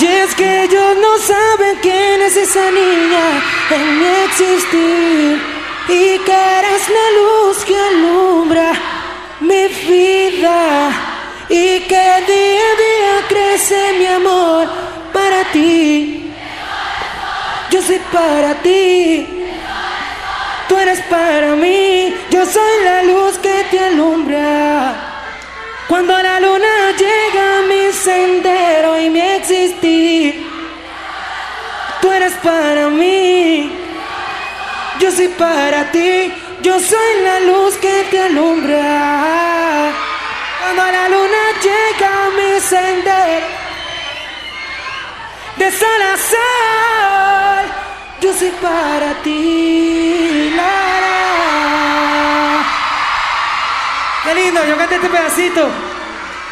Y es que ellos no saben quién es esa niña en mi existir. Y que eres la luz que alumbra mi vida. Y que día a día crece mi amor para ti. Yo soy para ti. Tú eres para mí. Yo soy la luz que te alumbra. Cuando la luna llega a mi sendero mi existir, tú eres para mí, yo soy para ti, yo soy la luz que te alumbra. Cuando la luna llega a mi sendero, de sol a sol, yo soy para ti. La, la. Qué lindo, yo canté este pedacito.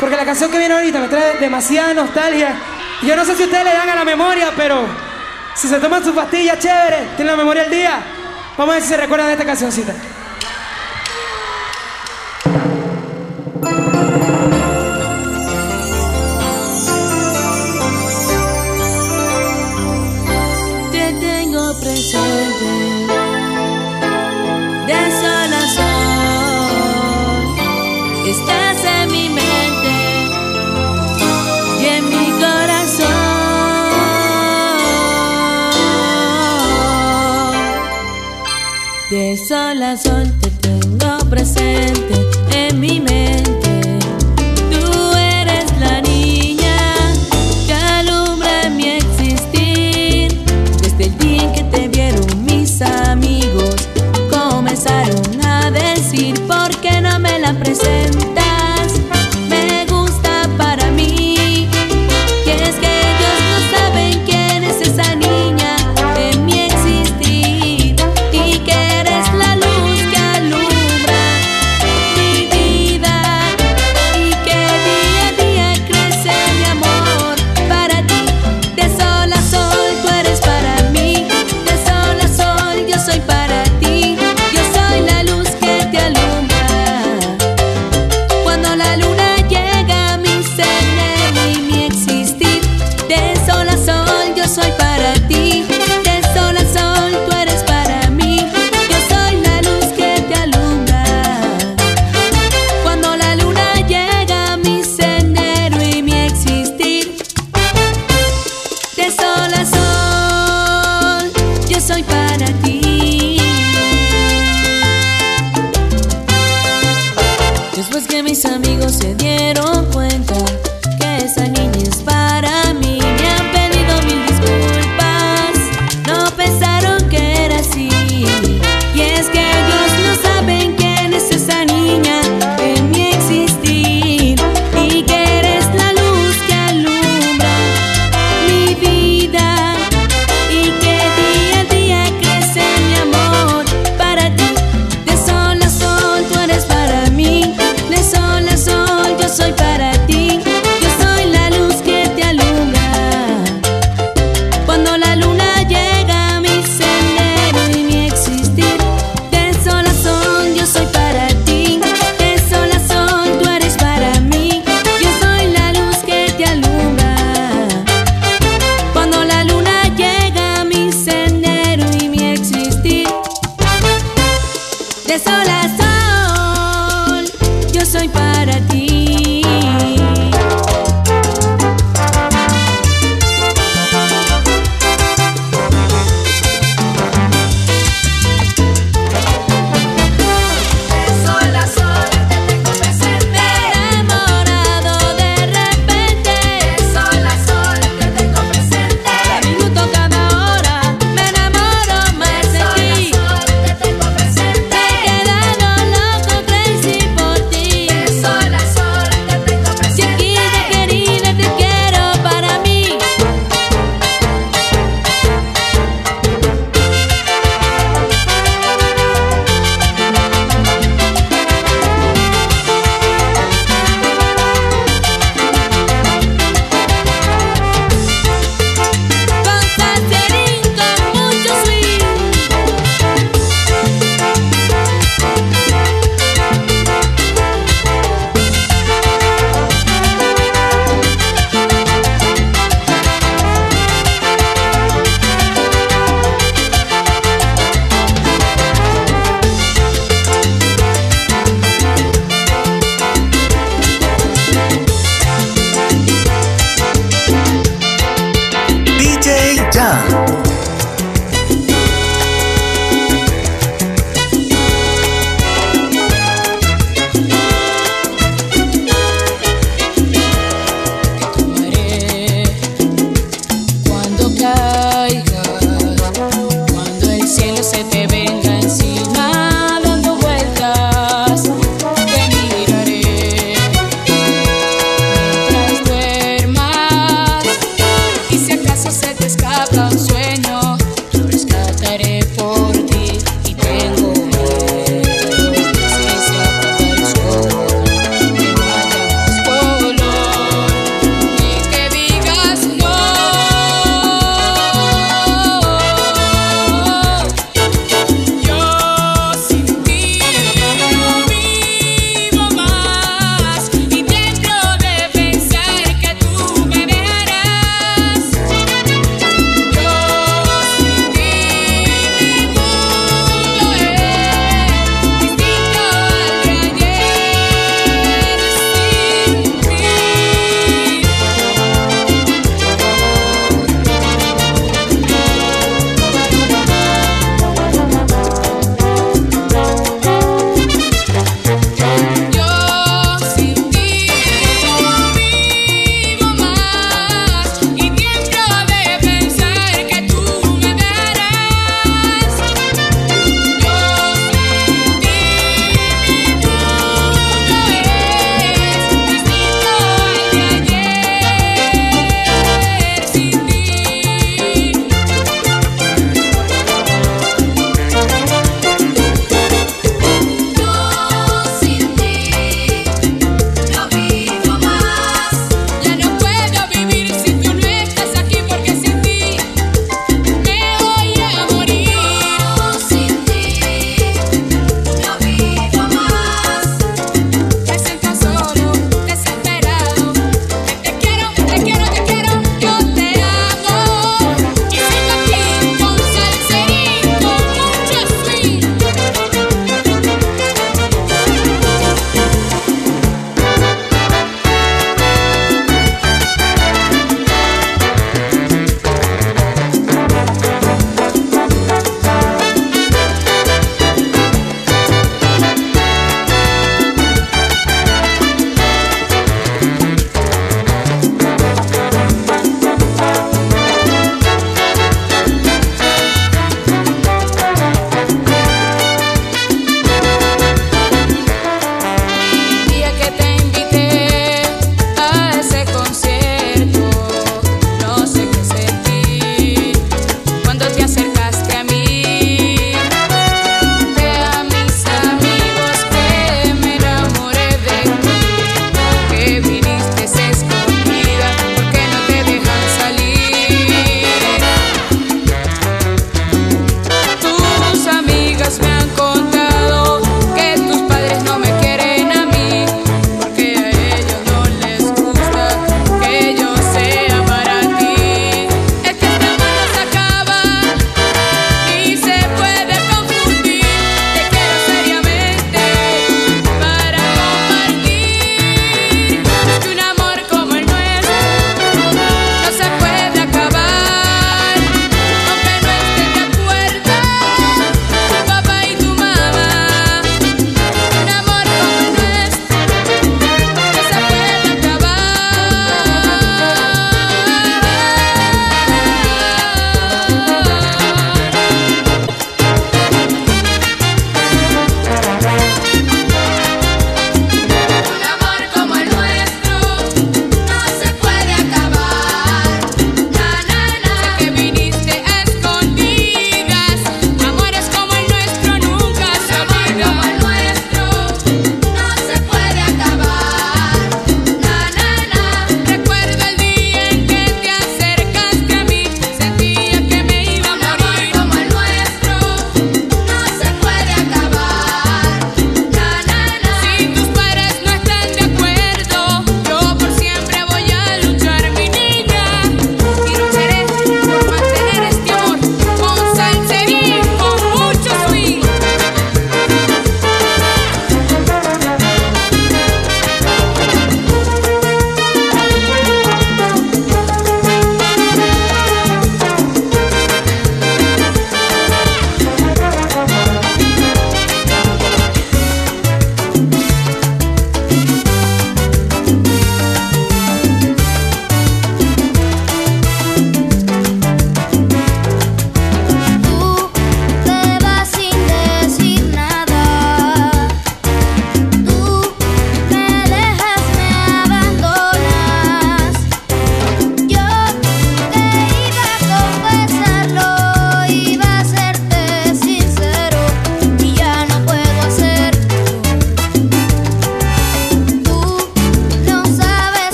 Porque la canción que viene ahorita me trae demasiada nostalgia. Yo no sé si ustedes le dan a la memoria, pero si se toman sus pastillas chévere, tienen la memoria al día. Vamos a ver si se recuerdan de esta cancioncita. Te tengo presente de sol a sol. Estás De sol a sol te tengo presente en mi mente.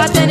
Solo